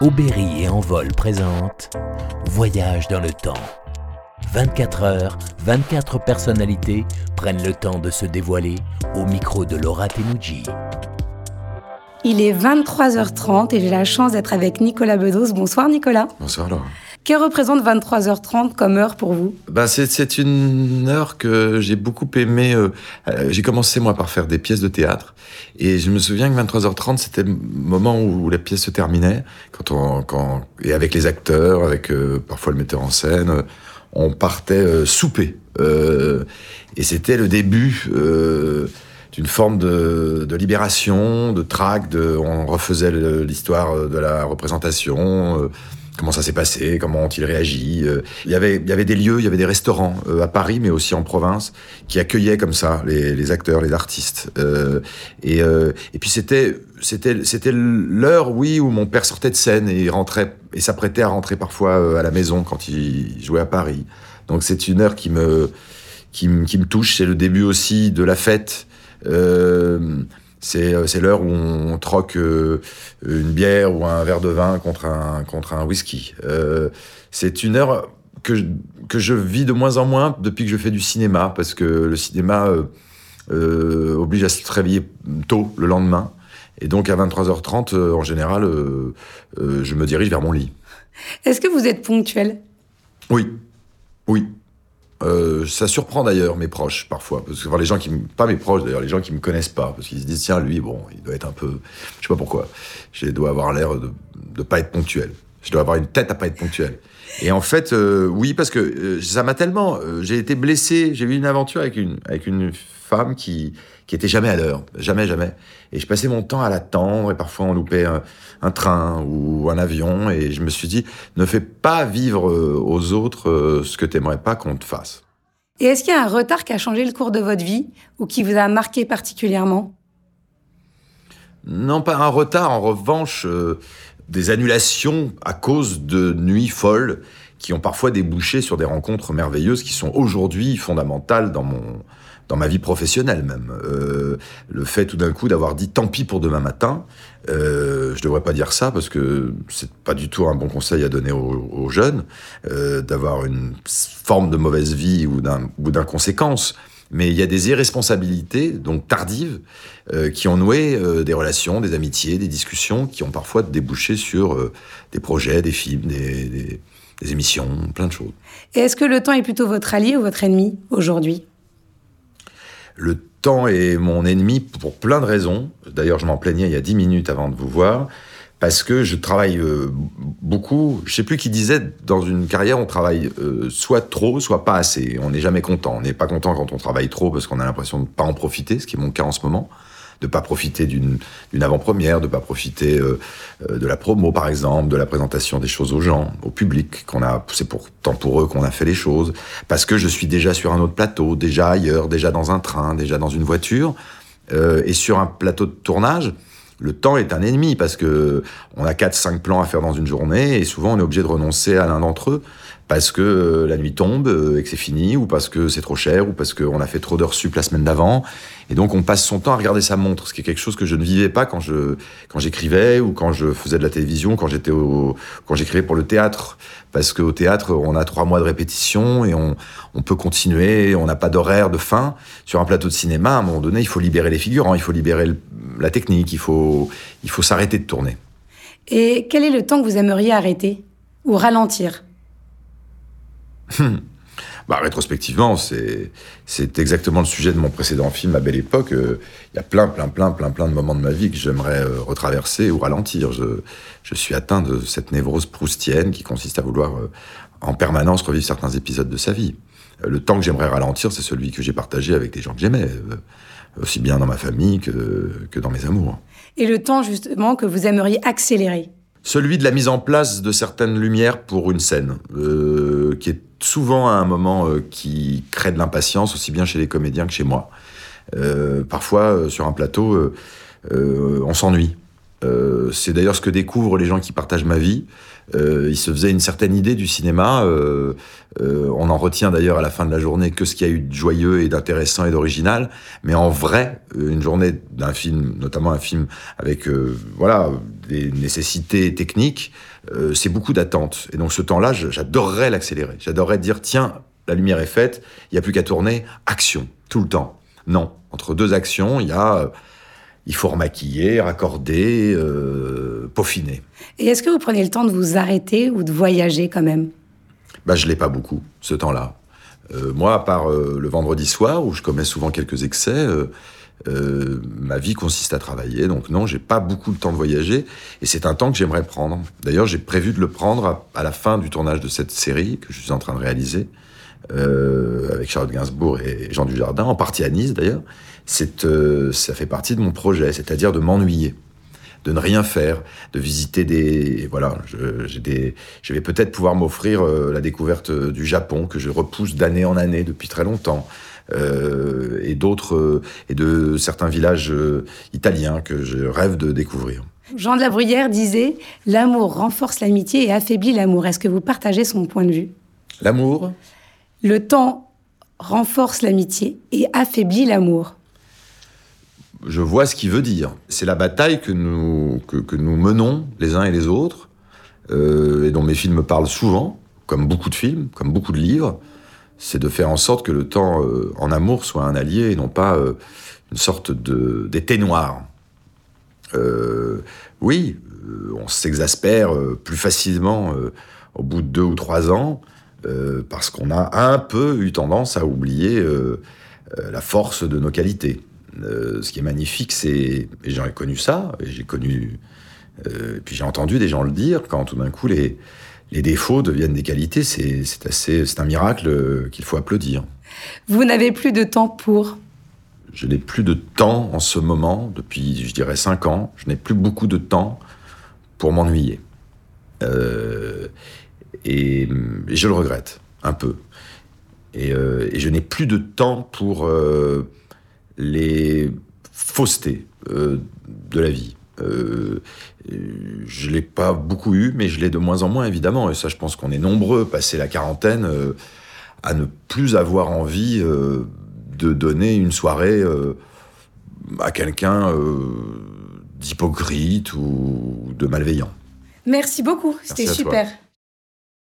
Aubéry et Envol présente Voyage dans le temps. 24 heures, 24 personnalités prennent le temps de se dévoiler au micro de Laura Tenuji. Il est 23h30 et j'ai la chance d'être avec Nicolas Bedos. Bonsoir Nicolas. Bonsoir Laura. Que représente 23h30 comme heure pour vous? Bah, c'est, une heure que j'ai beaucoup aimé. Euh, euh, j'ai commencé moi par faire des pièces de théâtre. Et je me souviens que 23h30 c'était le moment où la pièce se terminait. Quand on, quand, et avec les acteurs, avec euh, parfois le metteur en scène, on partait souper. Et c'était le début d'une forme de, de, libération, de trac, on refaisait l'histoire de la représentation comment ça s'est passé, comment ont-ils réagi? Euh, il y avait, il y avait des lieux, il y avait des restaurants euh, à Paris, mais aussi en province, qui accueillaient comme ça les, acteurs, les artistes. Euh, et, puis c'était, l'heure, oui, où mon père sortait de scène et rentrait et s'apprêtait à rentrer parfois à la maison quand il jouait à Paris. Donc c'est une heure qui me, touche. C'est le début aussi de la fête. C'est l'heure où on troque euh, une bière ou un verre de vin contre un, contre un whisky. Euh, c'est une heure que je, que je vis de moins en moins depuis que je fais du cinéma, parce que le cinéma oblige à se réveiller tôt le lendemain. Et donc à 23h30, en général, je me dirige vers mon lit. Est-ce que vous êtes ponctuel? Oui, oui. Euh, ça surprend d'ailleurs mes proches parfois, parce que enfin, les gens qui pas mes proches d'ailleurs, les gens qui me connaissent pas, parce qu'ils se disent tiens lui bon, il doit être un peu, je sais pas pourquoi, je dois avoir l'air de de pas être ponctuel, je dois avoir une tête à pas être ponctuel. Et en fait, euh, oui, parce que euh, ça m'a tellement, j'ai été blessé, j'ai eu une aventure avec une avec une femme qui qui était jamais à l'heure, jamais jamais. Et je passais mon temps à l'attendre et parfois on loupait un, un, train ou un avion et je me suis dit ne fais pas vivre aux autres ce que t'aimerais pas qu'on te fasse. Et est-ce qu'il y a un retard qui a changé le cours de votre vie ou qui vous a marqué particulièrement? Non, pas un retard. En revanche, euh, des annulations à cause de nuits folles qui ont parfois débouché sur des rencontres merveilleuses qui sont aujourd'hui fondamentales dans mon dans ma vie professionnelle même. Euh, le fait tout d'un coup d'avoir dit tant pis pour demain matin, euh, je devrais pas dire ça parce que c'est pas du tout un bon conseil à donner aux, jeunes euh, d'avoir une forme de mauvaise vie ou d'inconséquence. Mais il y a des irresponsabilités, donc tardives, euh, qui ont noué euh, des relations, des amitiés, des discussions, qui ont parfois débouché sur euh, des projets, des films, des, des, des émissions, plein de choses. Et est-ce que le temps est plutôt votre allié ou votre ennemi aujourd'hui? Le temps est mon ennemi pour plein de raisons. D'ailleurs, je m'en plaignais il y a dix minutes avant de vous voir, parce que je travaille euh, beaucoup. Je sais plus qui disait, dans une carrière, on travaille euh, soit trop, soit pas assez. On n'est jamais content. On n'est pas content quand on travaille trop parce qu'on a l'impression de pas en profiter, ce qui est mon cas en ce moment de pas profiter d'une avant-première, de pas profiter euh, euh, de la promo par exemple, de la présentation des choses aux gens, au public, qu'on a, c'est pourtant pour eux qu'on a fait les choses, parce que je suis déjà sur un autre plateau, déjà ailleurs, déjà dans un train, déjà dans une voiture, euh, et sur un plateau de tournage. Le temps est un ennemi parce que on a quatre, cinq plans à faire dans une journée et souvent on est obligé de renoncer à l'un d'entre eux parce que euh, la nuit tombe euh, et que c'est fini, ou parce que c'est trop cher, ou parce qu'on a fait trop d'heures sup la semaine d'avant. Et donc on passe son temps à regarder sa montre, ce qui est quelque chose que je ne vivais pas quand je quand j'écrivais ou quand je faisais de la télévision, quand j'étais au quand j'écrivais pour le théâtre, parce qu'au théâtre on a trois mois de répétition et on on peut continuer, on n'a pas d'horaire de fin. Sur un plateau de cinéma, à un moment donné, il faut libérer les figurants, il faut libérer la technique, il faut il faut s'arrêter de tourner. Et quel est le temps que vous aimeriez arrêter ou ralentir? Bah, rétrospectivement, c'est, exactement le sujet de mon précédent film, à Belle Époque. Il euh, y a plein, plein, plein, plein, plein de moments de ma vie que j'aimerais euh, retraverser ou ralentir. Je, je, suis atteint de cette névrose proustienne qui consiste à vouloir euh, en permanence revivre certains épisodes de sa vie. le temps que j'aimerais ralentir, c'est celui que j'ai partagé avec des gens que j'aimais, aussi bien dans ma famille que, que dans mes amours. Et le temps, justement, que vous aimeriez accélérer? Celui de la mise en place de certaines lumières pour une scène, euh, qui est souvent à un moment euh, qui crée de l'impatience, aussi bien chez les comédiens que chez moi. Euh, parfois, sur un plateau, on s'ennuie. Euh, c'est d'ailleurs ce que découvrent les gens qui partagent ma vie. Euh, ils se faisaient une certaine idée du cinéma. Euh, on en retient d'ailleurs à la fin de la journée que ce qu'il y a eu de joyeux et d'intéressant et d'original. Mais en vrai, une journée d'un film, notamment un film avec voilà des nécessités techniques, c'est beaucoup d'attentes. Et donc ce temps-là, j'adorerais l'accélérer. J'adorerais dire tiens, la lumière est faite, il n'y a plus qu'à tourner, action, tout le temps. Non, entre deux actions, il y a il faut remaquiller, raccorder, euh, peaufiner. Et est-ce que vous prenez le temps de vous arrêter ou de voyager quand même? Bah, Je l'ai pas beaucoup, ce temps-là. Euh, moi, à part euh, le vendredi soir, où je commets souvent quelques excès, ma vie consiste à travailler. Donc non, j'ai pas beaucoup de temps de voyager. Et c'est un temps que j'aimerais prendre. D'ailleurs, j'ai prévu de le prendre à, la fin du tournage de cette série que je suis en train de réaliser. avec Charlotte Gainsbourg et Jean Dujardin, en partie à Nice d'ailleurs euh, ça fait partie de mon projet, c'est-à-dire de m'ennuyer, de ne rien faire, de visiter des, voilà, je, des, je vais peut-être pouvoir m'offrir euh, la découverte du Japon que je repousse d'année en année depuis très longtemps. Euh, et d'autres et de certains villages italiens que je rêve de découvrir. Jean de la Bruyère disait L'amour renforce l'amitié et affaiblit l'amour. Est-ce que vous partagez son point de vue? L'amour? Le temps renforce l'amitié et affaiblit l'amour je vois ce qu'il veut dire. C'est la bataille que nous, que, nous menons les uns et les autres, euh, et dont mes films parlent souvent, comme beaucoup de films, comme beaucoup de livres, c'est de faire en sorte que le temps euh, en amour soit un allié et non pas euh, une sorte d'été noir. oui, on s'exaspère plus facilement au bout de deux ou trois ans, parce qu'on a un peu eu tendance à oublier la force de nos qualités. Euh, ce qui est magnifique, c'est, et j'ai connu ça, et j'ai connu, euh, puis j'ai entendu des gens le dire, quand tout d'un coup les, les défauts deviennent des qualités, c'est, c'est assez, c'est un miracle qu'il faut applaudir. Vous n'avez plus de temps pour Je n'ai plus de temps en ce moment, depuis, je dirais, cinq ans, je n'ai plus beaucoup de temps pour m'ennuyer. Euh, et, je le regrette, un peu. Et, et je n'ai plus de temps pour les faussetés euh, de la vie. Euh, je ne l'ai pas beaucoup eu, mais je l'ai de moins en moins, évidemment. Et ça, je pense qu'on est nombreux, passé la quarantaine, euh, à ne plus avoir envie de donner une soirée à quelqu'un d'hypocrite ou de malveillant. Merci beaucoup, c'était super.